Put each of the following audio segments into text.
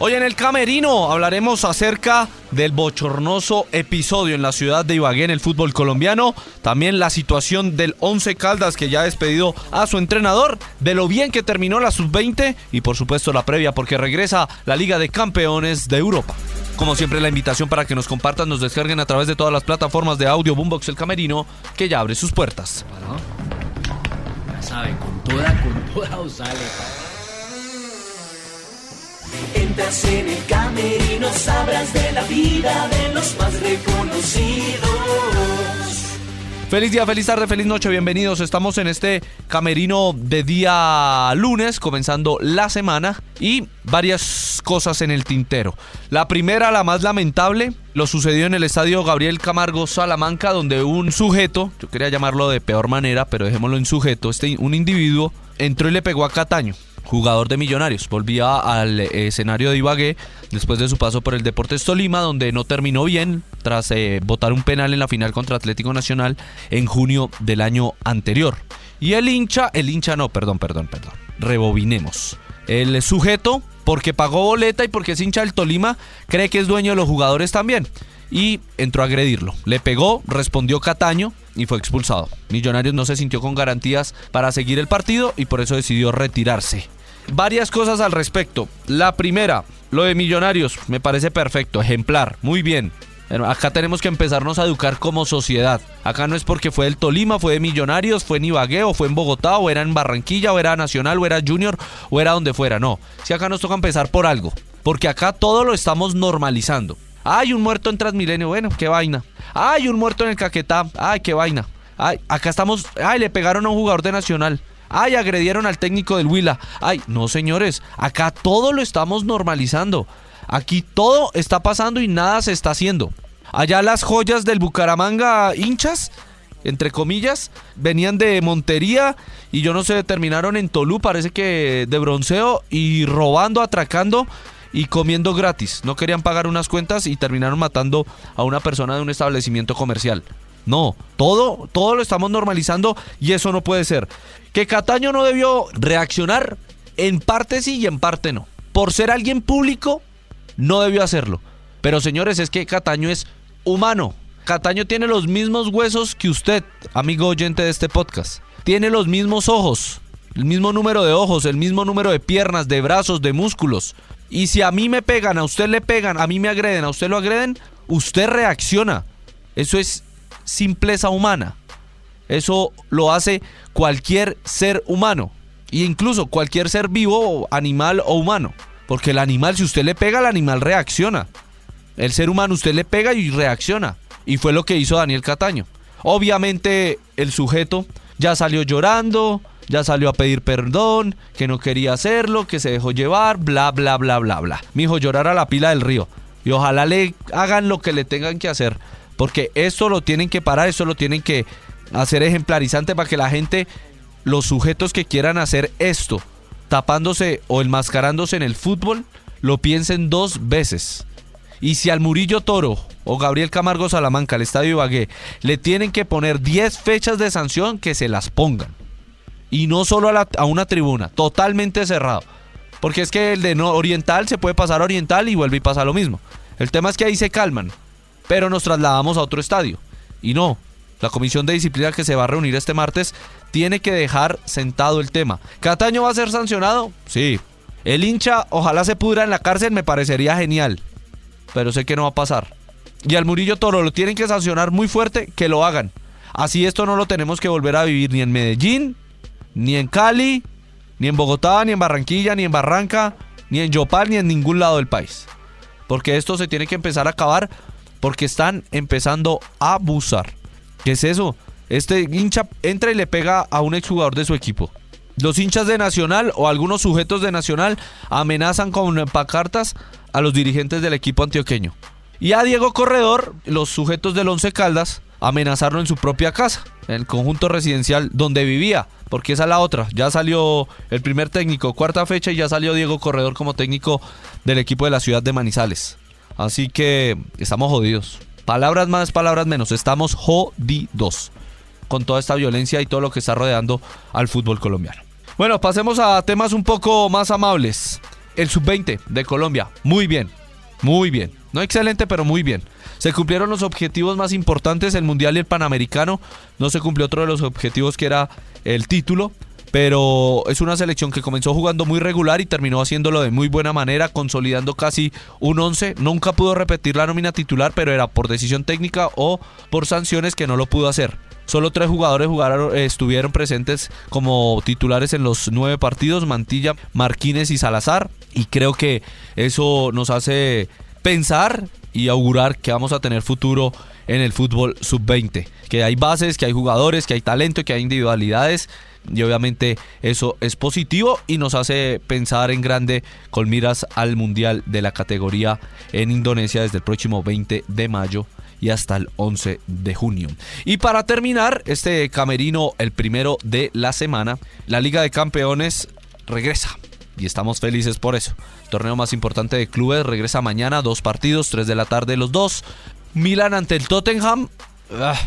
Hoy en el Camerino hablaremos acerca del bochornoso episodio en la ciudad de Ibagué en el fútbol colombiano, también la situación del Once Caldas que ya ha despedido a su entrenador, de lo bien que terminó la sub-20 y por supuesto la previa porque regresa la Liga de Campeones de Europa. Como siempre la invitación para que nos compartan, nos descarguen a través de todas las plataformas de audio Boombox El Camerino que ya abre sus puertas. Ya saben, con toda, con toda os sale. Entras en el camerino, sabrás de la vida de los más reconocidos. Feliz día, feliz tarde, feliz noche, bienvenidos. Estamos en este camerino de día lunes, comenzando la semana y varias cosas en el tintero. La primera, la más lamentable, lo sucedió en el estadio Gabriel Camargo Salamanca, donde un sujeto, yo quería llamarlo de peor manera, pero dejémoslo en sujeto, este, un individuo entró y le pegó a Cataño jugador de Millonarios. Volvía al escenario de Ibagué después de su paso por el Deportes Tolima, donde no terminó bien tras eh, votar un penal en la final contra Atlético Nacional en junio del año anterior. Y el hincha, el hincha no, perdón, perdón, perdón. Rebobinemos. El sujeto, porque pagó boleta y porque es hincha del Tolima, cree que es dueño de los jugadores también. Y entró a agredirlo. Le pegó, respondió Cataño y fue expulsado. Millonarios no se sintió con garantías para seguir el partido y por eso decidió retirarse varias cosas al respecto. La primera, lo de Millonarios, me parece perfecto, ejemplar, muy bien. Acá tenemos que empezarnos a educar como sociedad. Acá no es porque fue del Tolima, fue de Millonarios, fue en Ibagué, o fue en Bogotá, o era en Barranquilla, o era Nacional, o era Junior, o era donde fuera. No, si acá nos toca empezar por algo. Porque acá todo lo estamos normalizando. Hay un muerto en Transmilenio, bueno, qué vaina. Hay un muerto en el Caquetá, ay, qué vaina. Ay, acá estamos, ay, le pegaron a un jugador de Nacional. Ay, agredieron al técnico del Huila. Ay, no señores, acá todo lo estamos normalizando. Aquí todo está pasando y nada se está haciendo. Allá las joyas del Bucaramanga hinchas, entre comillas, venían de Montería y yo no sé, terminaron en Tolú, parece que de bronceo y robando, atracando y comiendo gratis. No querían pagar unas cuentas y terminaron matando a una persona de un establecimiento comercial. No, todo, todo lo estamos normalizando y eso no puede ser. Que Cataño no debió reaccionar, en parte sí y en parte no. Por ser alguien público, no debió hacerlo. Pero señores, es que Cataño es humano. Cataño tiene los mismos huesos que usted, amigo oyente de este podcast. Tiene los mismos ojos, el mismo número de ojos, el mismo número de piernas, de brazos, de músculos. Y si a mí me pegan, a usted le pegan, a mí me agreden, a usted lo agreden, usted reacciona. Eso es simpleza humana. Eso lo hace cualquier ser humano. E incluso cualquier ser vivo, animal o humano. Porque el animal, si usted le pega, el animal reacciona. El ser humano, usted le pega y reacciona. Y fue lo que hizo Daniel Cataño. Obviamente el sujeto ya salió llorando, ya salió a pedir perdón, que no quería hacerlo, que se dejó llevar, bla, bla, bla, bla, bla. Mi hijo llorar a la pila del río. Y ojalá le hagan lo que le tengan que hacer. Porque esto lo tienen que parar, esto lo tienen que hacer ejemplarizante para que la gente, los sujetos que quieran hacer esto, tapándose o enmascarándose en el fútbol, lo piensen dos veces. Y si al Murillo Toro o Gabriel Camargo Salamanca, al Estadio Ibagué, le tienen que poner 10 fechas de sanción, que se las pongan. Y no solo a, a una tribuna, totalmente cerrado. Porque es que el de no oriental se puede pasar a oriental y vuelve y pasa lo mismo. El tema es que ahí se calman pero nos trasladamos a otro estadio. Y no, la comisión de disciplina que se va a reunir este martes tiene que dejar sentado el tema. ¿Cataño va a ser sancionado? Sí. El hincha, ojalá se pudra en la cárcel, me parecería genial. Pero sé que no va a pasar. Y al Murillo Toro lo tienen que sancionar muy fuerte, que lo hagan. Así esto no lo tenemos que volver a vivir ni en Medellín, ni en Cali, ni en Bogotá, ni en Barranquilla, ni en Barranca, ni en Yopal, ni en ningún lado del país. Porque esto se tiene que empezar a acabar porque están empezando a abusar. ¿Qué es eso? Este hincha entra y le pega a un exjugador de su equipo. los hinchas de Nacional o algunos sujetos de Nacional amenazan con pacartas a los dirigentes del equipo antioqueño. Y a Diego Corredor, los sujetos del Once Caldas, amenazaron en su propia casa, en el conjunto residencial donde vivía, porque esa es la otra. Ya salió el primer técnico, cuarta fecha, y ya salió Diego Corredor como técnico del equipo de la ciudad de Manizales. Así que estamos jodidos. Palabras más, palabras menos, estamos jodidos con toda esta violencia y todo lo que está rodeando al fútbol colombiano. Bueno, pasemos a temas un poco más amables. El sub-20 de Colombia, muy bien, muy bien. No excelente, pero muy bien. Se cumplieron los objetivos más importantes, el Mundial y el Panamericano. No se cumplió otro de los objetivos que era el título. Pero es una selección que comenzó jugando muy regular y terminó haciéndolo de muy buena manera, consolidando casi un 11. Nunca pudo repetir la nómina titular, pero era por decisión técnica o por sanciones que no lo pudo hacer. Solo tres jugadores jugaron, eh, estuvieron presentes como titulares en los nueve partidos, Mantilla, Marquines y Salazar. Y creo que eso nos hace pensar y augurar que vamos a tener futuro en el fútbol sub-20. Que hay bases, que hay jugadores, que hay talento, que hay individualidades. Y obviamente eso es positivo y nos hace pensar en grande con miras al Mundial de la categoría en Indonesia desde el próximo 20 de mayo y hasta el 11 de junio. Y para terminar, este camerino, el primero de la semana, la Liga de Campeones regresa y estamos felices por eso. torneo más importante de clubes regresa mañana, dos partidos, tres de la tarde los dos. Milan ante el Tottenham. Ah,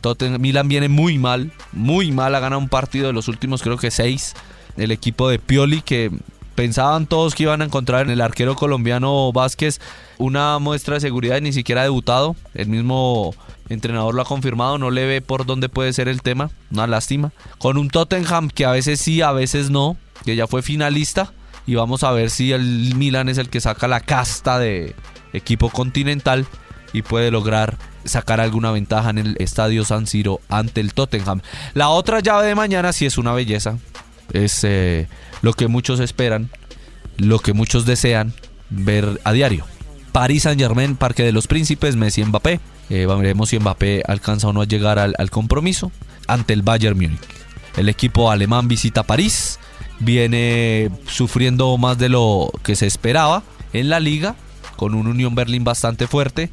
Tottenham Milan viene muy mal, muy mal, ha ganado un partido de los últimos creo que seis. El equipo de Pioli que pensaban todos que iban a encontrar en el arquero colombiano Vázquez una muestra de seguridad y ni siquiera ha debutado. El mismo entrenador lo ha confirmado, no le ve por dónde puede ser el tema, una lástima. Con un Tottenham que a veces sí, a veces no, que ya fue finalista y vamos a ver si el Milan es el que saca la casta de equipo continental y puede lograr sacar alguna ventaja en el estadio San Siro ante el Tottenham. La otra llave de mañana sí es una belleza, es eh, lo que muchos esperan, lo que muchos desean ver a diario. París Saint Germain, Parque de los Príncipes, Messi Mbappé. Eh, veremos si Mbappé alcanza o no a llegar al, al compromiso ante el Bayern Múnich. El equipo alemán visita París viene sufriendo más de lo que se esperaba en la liga, con un Unión Berlín bastante fuerte,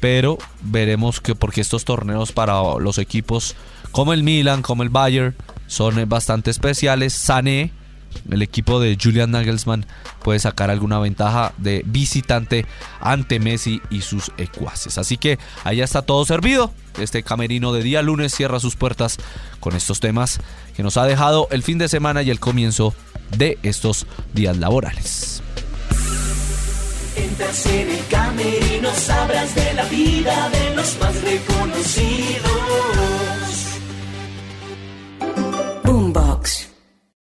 pero veremos que porque estos torneos para los equipos como el Milan, como el Bayern, son bastante especiales. Sané, el equipo de Julian Nagelsmann, puede sacar alguna ventaja de visitante ante Messi y sus ecuaces. Así que allá está todo servido. Este camerino de día lunes cierra sus puertas con estos temas que nos ha dejado el fin de semana y el comienzo de estos días laborales. Entras en el camerino, sabrás de la vida de los más reconocidos.